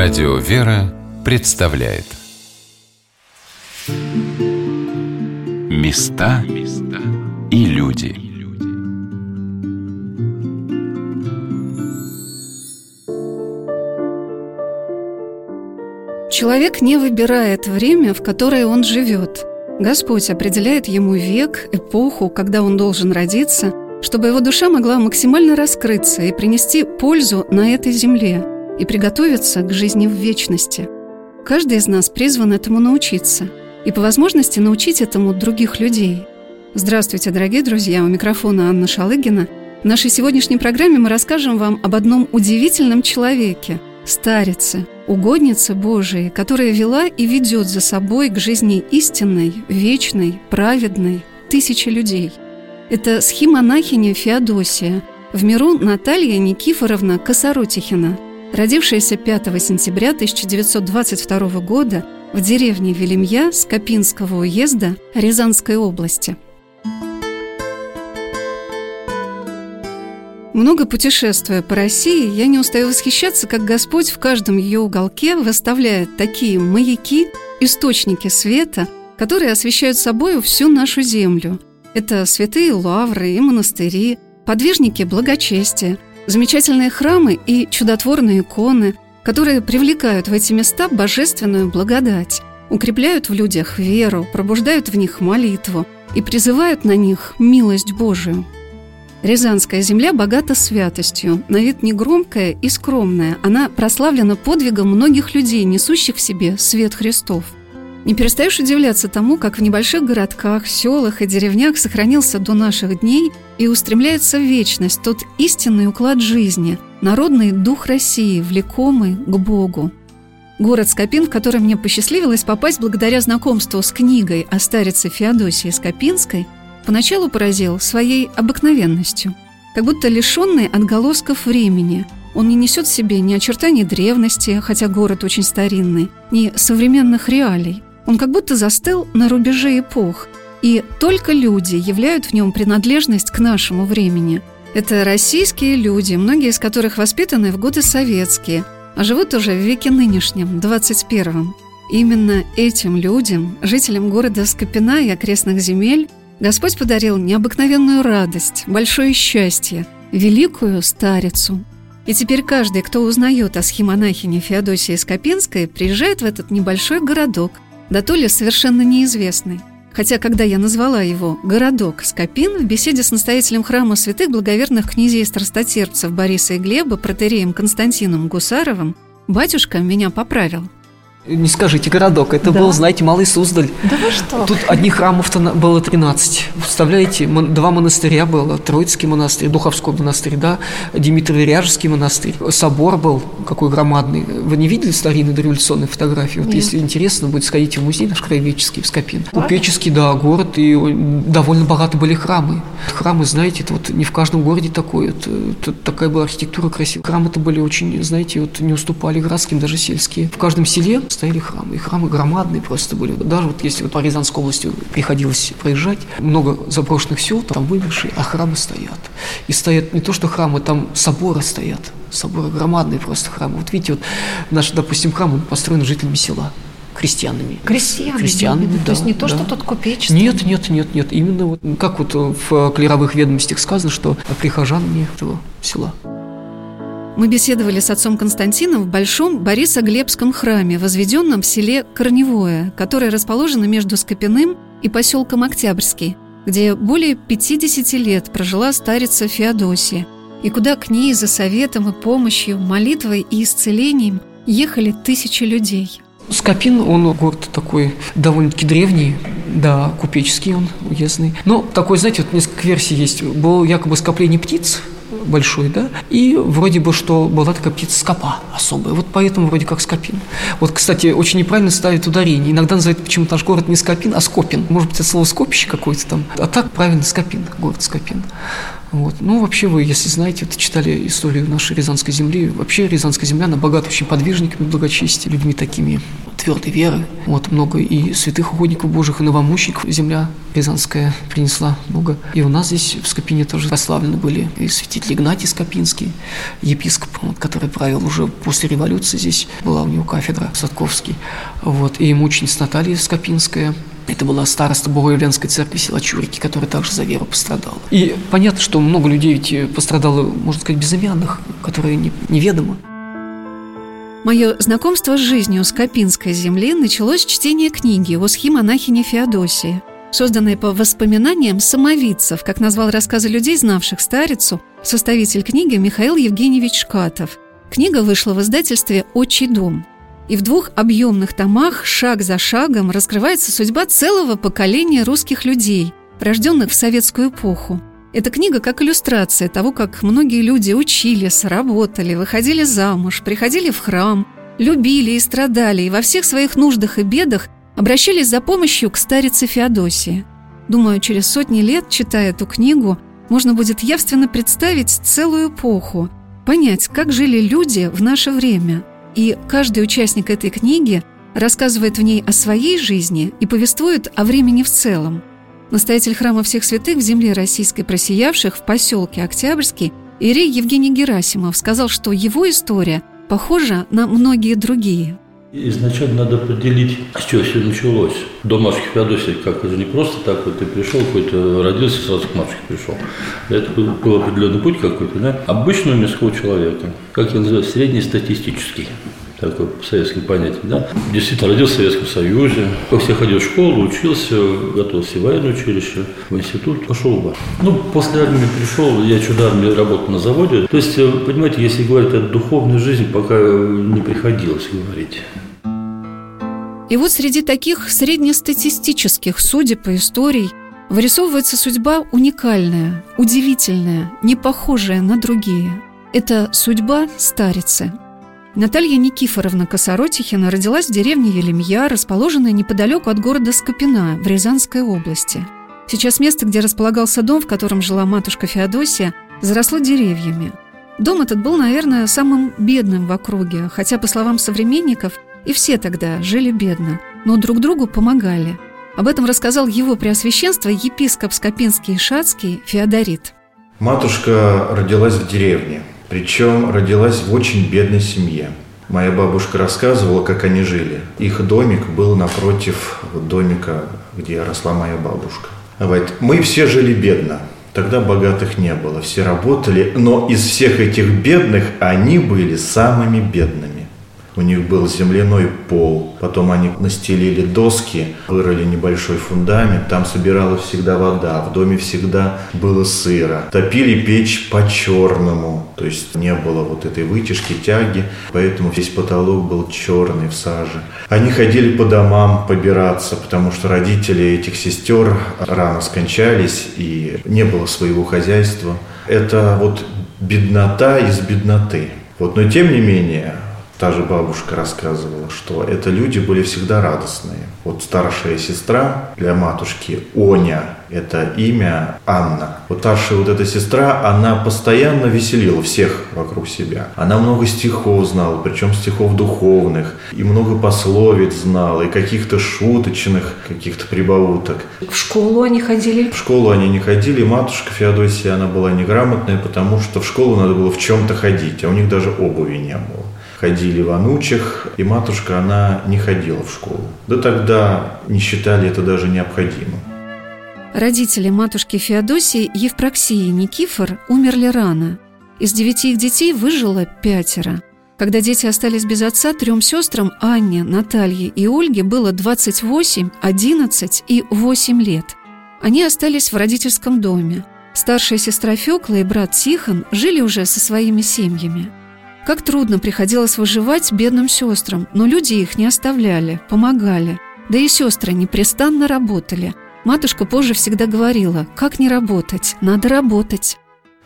Радио «Вера» представляет. Места и люди. Человек не выбирает время, в которое он живет. Господь определяет ему век, эпоху, когда он должен родиться, чтобы его душа могла максимально раскрыться и принести пользу на этой земле – и приготовиться к жизни в вечности. Каждый из нас призван этому научиться и по возможности научить этому других людей. Здравствуйте, дорогие друзья! У микрофона Анна Шалыгина. В нашей сегодняшней программе мы расскажем вам об одном удивительном человеке – старице, угоднице Божией, которая вела и ведет за собой к жизни истинной, вечной, праведной тысячи людей. Это схимонахиня Феодосия, в миру Наталья Никифоровна Косоротихина – родившаяся 5 сентября 1922 года в деревне Велимья Скопинского уезда Рязанской области. Много путешествуя по России, я не устаю восхищаться, как Господь в каждом ее уголке выставляет такие маяки, источники света, которые освещают собою всю нашу землю. Это святые лавры и монастыри, подвижники благочестия – замечательные храмы и чудотворные иконы, которые привлекают в эти места божественную благодать, укрепляют в людях веру, пробуждают в них молитву и призывают на них милость Божию. Рязанская земля богата святостью, на вид негромкая и скромная. Она прославлена подвигом многих людей, несущих в себе свет Христов. Не перестаешь удивляться тому, как в небольших городках, селах и деревнях сохранился до наших дней и устремляется в вечность тот истинный уклад жизни, народный дух России, влекомый к Богу. Город Скопин, в который мне посчастливилось попасть благодаря знакомству с книгой о старице Феодосии Скопинской, поначалу поразил своей обыкновенностью, как будто лишенный отголосков времени – он не несет в себе ни очертаний древности, хотя город очень старинный, ни современных реалий. Он как будто застыл на рубеже эпох, и только люди являют в нем принадлежность к нашему времени. Это российские люди, многие из которых воспитаны в годы советские, а живут уже в веке нынешнем, 21-м. Именно этим людям, жителям города Скопина и окрестных земель, Господь подарил необыкновенную радость, большое счастье, великую старицу. И теперь каждый, кто узнает о схемонахине Феодосии Скопинской, приезжает в этот небольшой городок – да то ли совершенно неизвестный. Хотя, когда я назвала его «городок Скопин» в беседе с настоятелем храма святых благоверных князей страстотерпцев Бориса и Глеба, протереем Константином Гусаровым, батюшка меня поправил – не скажите, городок. Это да. был, знаете, Малый Суздаль. Да вы что? Тут одних храмов-то было 13. Представляете, два монастыря было. Троицкий монастырь, Духовской монастырь, да, Димитрово-Ряжский монастырь. Собор был какой громадный. Вы не видели старинные дореволюционные фотографии? Вот Нет. если интересно будет, сходите в музей наш краеведческий в Скопин. Да? Купеческий, да, город, и довольно богаты были храмы. Храмы, знаете, это вот не в каждом городе такое. Это, это такая была архитектура красивая. Храмы-то были очень, знаете, вот не уступали городским, даже сельские. В каждом селе стояли храмы. И храмы громадные просто были. Даже вот если вот по Рязанской области приходилось проезжать, много заброшенных сел, там вымершие, а храмы стоят. И стоят не то, что храмы, там соборы стоят. Соборы громадные просто храмы. Вот видите, вот наш, допустим, храм он построен жителями села крестьянами. Крестьянами? Крестьянами, да. То есть не то, да. что тут купечество? Нет, нет, нет, нет. Именно вот, как вот в клеровых ведомостях сказано, что прихожанами этого села. Мы беседовали с отцом Константином в Большом Борисоглебском храме, возведенном в селе Корневое, которое расположено между Скопиным и поселком Октябрьский, где более 50 лет прожила старица Феодосия, и куда к ней за советом и помощью, молитвой и исцелением ехали тысячи людей. Скопин, он город такой довольно-таки древний, да, купеческий он, уездный. Но такой, знаете, вот несколько версий есть. Было якобы скопление птиц, большой, да, и вроде бы, что была такая птица скопа особая, вот поэтому вроде как Скопин. Вот, кстати, очень неправильно ставят ударение, иногда называют почему-то наш город не Скопин, а Скопин, может быть, это слово скопище какое-то там, а так правильно Скопин, город Скопин. Вот. Ну, вообще вы, если знаете, вот, читали историю нашей Рязанской земли, вообще Рязанская земля, она богата очень подвижниками благочестия, людьми такими твердой веры. Вот много и святых угодников Божьих, и новомучеников земля Рязанская принесла много. И у нас здесь в Скопине тоже прославлены были и святитель Игнатий Скопинский, епископ, вот, который правил уже после революции здесь, была у него кафедра Садковский. Вот, и мученица Наталья Скопинская, это была староста Богоявленской церкви села Чурики, которая также за веру пострадала. И понятно, что много людей ведь пострадало, можно сказать, безымянных, которые не, неведомы. Мое знакомство с жизнью Скопинской земли началось с чтения книги о схимонахине Феодосии, созданной по воспоминаниям самовидцев, как назвал рассказы людей, знавших старицу, составитель книги Михаил Евгеньевич Шкатов. Книга вышла в издательстве «Отчий дом», и в двух объемных томах шаг за шагом раскрывается судьба целого поколения русских людей, рожденных в советскую эпоху. Эта книга как иллюстрация того, как многие люди учились, работали, выходили замуж, приходили в храм, любили и страдали, и во всех своих нуждах и бедах обращались за помощью к старице Феодосии. Думаю, через сотни лет, читая эту книгу, можно будет явственно представить целую эпоху, понять, как жили люди в наше время. И каждый участник этой книги рассказывает в ней о своей жизни и повествует о времени в целом – Настоятель храма всех святых в земле российской просиявших в поселке Октябрьский Ирей Евгений Герасимов сказал, что его история похожа на многие другие. Изначально надо определить, с чего все началось. До матушки Феодосии, как это не просто так вот ты пришел, какой-то родился, сразу к матушке пришел. Это был, был определенный путь какой-то, да? Обычного мирского человека, как я называю, среднестатистический такое советское понятие, да. Действительно, родился в Советском Союзе, как все ходил в школу, учился, готовился в военное училище, в институт, пошел бар. Ну, после армии пришел, я чудо армии работал на заводе. То есть, э, понимаете, если говорить о духовной жизни, пока не приходилось говорить. И вот среди таких среднестатистических судеб по истории вырисовывается судьба уникальная, удивительная, не похожая на другие. Это судьба старицы – Наталья Никифоровна Косоротихина родилась в деревне Елемья, расположенной неподалеку от города Скопина в Рязанской области. Сейчас место, где располагался дом, в котором жила матушка Феодосия, заросло деревьями. Дом этот был, наверное, самым бедным в округе, хотя, по словам современников, и все тогда жили бедно, но друг другу помогали. Об этом рассказал его преосвященство епископ Скопинский и Шацкий Феодорит. Матушка родилась в деревне – причем родилась в очень бедной семье. Моя бабушка рассказывала, как они жили. Их домик был напротив домика, где росла моя бабушка. Вот. Мы все жили бедно. Тогда богатых не было, все работали, но из всех этих бедных они были самыми бедными. У них был земляной пол. Потом они настелили доски, вырыли небольшой фундамент. Там собиралась всегда вода. В доме всегда было сыро. Топили печь по-черному. То есть не было вот этой вытяжки, тяги. Поэтому весь потолок был черный в саже. Они ходили по домам побираться, потому что родители этих сестер рано скончались и не было своего хозяйства. Это вот беднота из бедноты. Вот, но тем не менее, Та же бабушка рассказывала, что это люди были всегда радостные. Вот старшая сестра для матушки Оня, это имя Анна. Вот старшая вот эта сестра, она постоянно веселила всех вокруг себя. Она много стихов знала, причем стихов духовных, и много пословиц знала, и каких-то шуточных, каких-то прибауток. В школу они ходили? В школу они не ходили. Матушка Феодосия, она была неграмотная, потому что в школу надо было в чем-то ходить, а у них даже обуви не было ходили в анучах, и матушка, она не ходила в школу. Да тогда не считали это даже необходимым. Родители матушки Феодосии Евпроксии и Никифор умерли рано. Из девяти их детей выжило пятеро. Когда дети остались без отца, трем сестрам Анне, Наталье и Ольге было 28, 11 и 8 лет. Они остались в родительском доме. Старшая сестра Фёкла и брат Тихон жили уже со своими семьями. Как трудно приходилось выживать бедным сестрам, но люди их не оставляли, помогали. Да и сестры непрестанно работали. Матушка позже всегда говорила, как не работать, надо работать.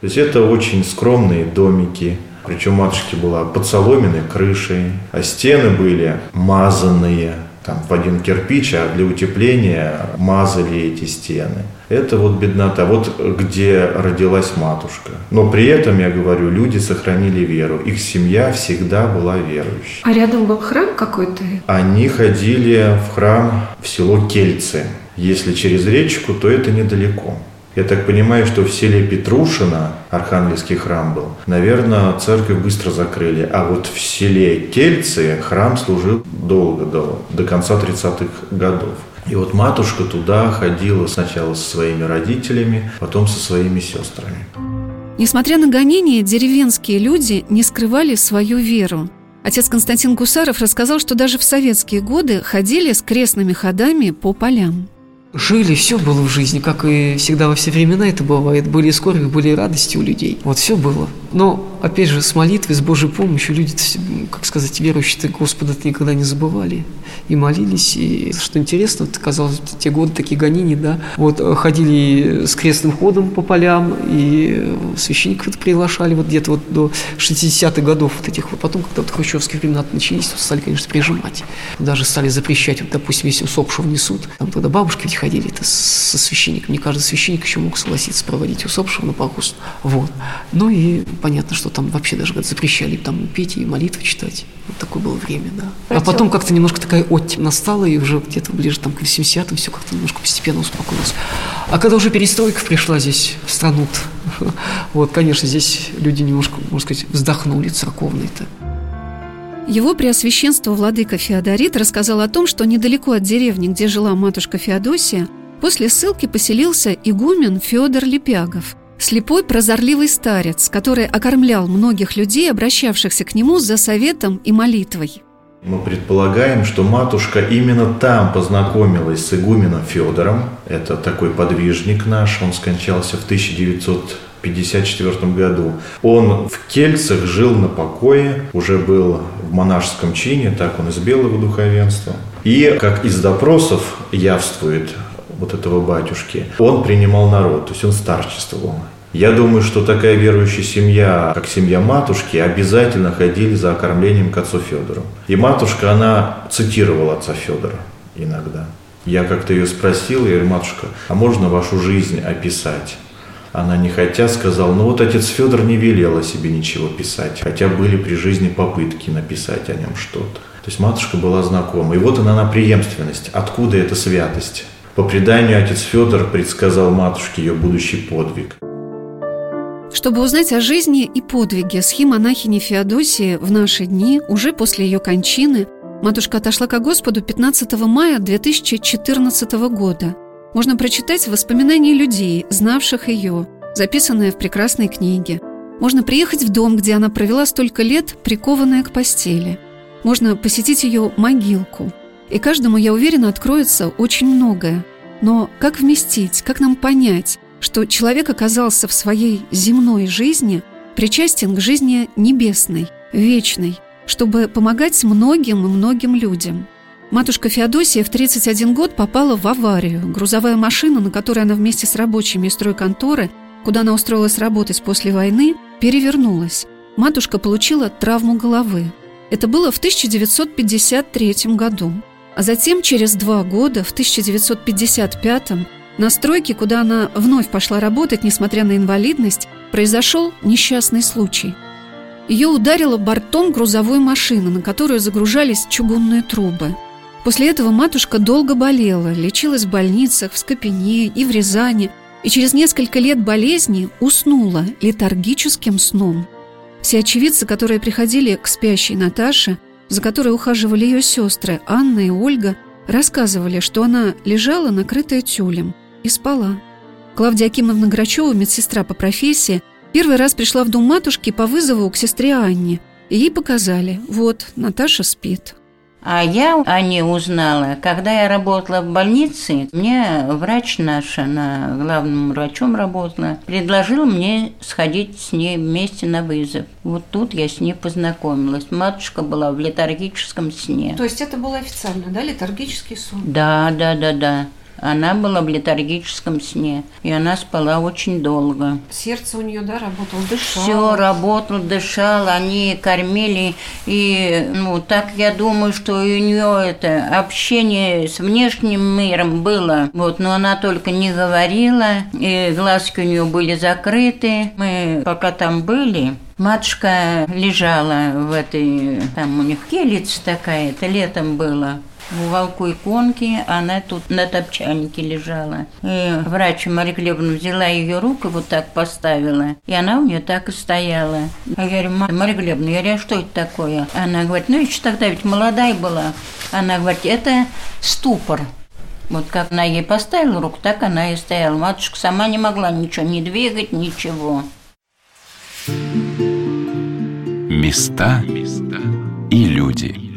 То есть это очень скромные домики, причем матушке была под соломенной крышей, а стены были мазанные. Там в один кирпич, а для утепления мазали эти стены. Это вот беднота, вот где родилась матушка. Но при этом, я говорю, люди сохранили веру. Их семья всегда была верующей. А рядом был храм какой-то? Они ходили в храм в село Кельцы. Если через речку, то это недалеко. Я так понимаю, что в селе Петрушино Архангельский храм был. Наверное, церковь быстро закрыли. А вот в селе Кельцы храм служил долго, до, до конца 30-х годов. И вот матушка туда ходила сначала со своими родителями, потом со своими сестрами. Несмотря на гонения, деревенские люди не скрывали свою веру. Отец Константин Гусаров рассказал, что даже в советские годы ходили с крестными ходами по полям. Жили, все было в жизни, как и всегда во все времена это бывает. Были скорби, были радости у людей. Вот все было. Но, опять же, с молитвой, с Божьей помощью люди, как сказать, верующие Господа никогда не забывали. И молились. И, что интересно, вот, казалось, те годы такие гонения, да, вот ходили с крестным ходом по полям, и священников приглашали вот где-то вот до 60-х годов вот этих вот. Потом, когда вот хрущевские времена начались, то стали, конечно, прижимать. Даже стали запрещать, вот, допустим, если усопшего несут. Там тогда бабушки ведь ходили это со священником. Не каждый священник еще мог согласиться проводить усопшего на погост. Вот. Ну и понятно, что там вообще даже запрещали там петь и молитвы читать. Вот такое было время, да. А потом как-то немножко такая оттепь настала, и уже где-то ближе там к 80-м все как-то немножко постепенно успокоилось. А когда уже перестройка пришла здесь, в страну вот, конечно, здесь люди немножко, можно сказать, вздохнули церковные-то. Его Преосвященство Владыка Феодорит рассказал о том, что недалеко от деревни, где жила матушка Феодосия, после ссылки поселился игумен Федор Лепягов, слепой прозорливый старец, который окормлял многих людей, обращавшихся к нему за советом и молитвой. Мы предполагаем, что матушка именно там познакомилась с игуменом Федором. Это такой подвижник наш, он скончался в 1900 1954 году. Он в Кельцах жил на покое, уже был в монашеском чине, так он из белого духовенства. И, как из допросов явствует вот этого батюшки, он принимал народ, то есть он старчествовал. Я думаю, что такая верующая семья, как семья матушки, обязательно ходили за окормлением к отцу Федору. И матушка, она цитировала отца Федора иногда. Я как-то ее спросил, я говорю, матушка, а можно вашу жизнь описать? Она не хотя сказала, ну вот отец Федор не велел о себе ничего писать, хотя были при жизни попытки написать о нем что-то. То есть матушка была знакома. И вот она на преемственность. Откуда эта святость? По преданию отец Федор предсказал матушке ее будущий подвиг. Чтобы узнать о жизни и подвиге схимонахини Феодосии в наши дни, уже после ее кончины, матушка отошла к Господу 15 мая 2014 года – можно прочитать воспоминания людей, знавших ее, записанные в прекрасной книге. Можно приехать в дом, где она провела столько лет, прикованная к постели. Можно посетить ее могилку. И каждому, я уверена, откроется очень многое. Но как вместить, как нам понять, что человек оказался в своей земной жизни причастен к жизни небесной, вечной, чтобы помогать многим и многим людям – Матушка Феодосия в 31 год попала в аварию. Грузовая машина, на которой она вместе с рабочими из стройконторы, куда она устроилась работать после войны, перевернулась. Матушка получила травму головы. Это было в 1953 году. А затем, через два года, в 1955 на стройке, куда она вновь пошла работать, несмотря на инвалидность, произошел несчастный случай. Ее ударило бортом грузовой машины, на которую загружались чугунные трубы – После этого матушка долго болела, лечилась в больницах в Скопине и в Рязани, и через несколько лет болезни уснула летаргическим сном. Все очевидцы, которые приходили к спящей Наташе, за которой ухаживали ее сестры Анна и Ольга, рассказывали, что она лежала, накрытая тюлем, и спала. Клавдия Акимовна Грачева, медсестра по профессии, первый раз пришла в дом матушки по вызову к сестре Анне, и ей показали, вот, Наташа спит. А я о ней узнала, когда я работала в больнице, мне врач наша, она главным врачом работала, предложил мне сходить с ней вместе на вызов. Вот тут я с ней познакомилась. Матушка была в летаргическом сне. То есть это было официально, да, летаргический сон? Да, да, да, да. Она была в летаргическом сне, и она спала очень долго. Сердце у нее, да, работало, дышало. Все работал, дышал, они кормили, и, ну, так я думаю, что у нее это общение с внешним миром было, вот, но она только не говорила, и глазки у нее были закрыты. Мы пока там были, Матушка лежала в этой, там у них келица такая, это летом было. В уголку иконки, она тут на топчанике лежала. И врач Мария Глебовна взяла ее руку, вот так поставила, и она у нее так и стояла. Я говорю, Мария Глебовна, я говорю, а что это такое? Она говорит, ну еще тогда ведь молодая была. Она говорит, это ступор. Вот как она ей поставила руку, так она и стояла. Матушка сама не могла ничего не двигать, ничего. Места и люди.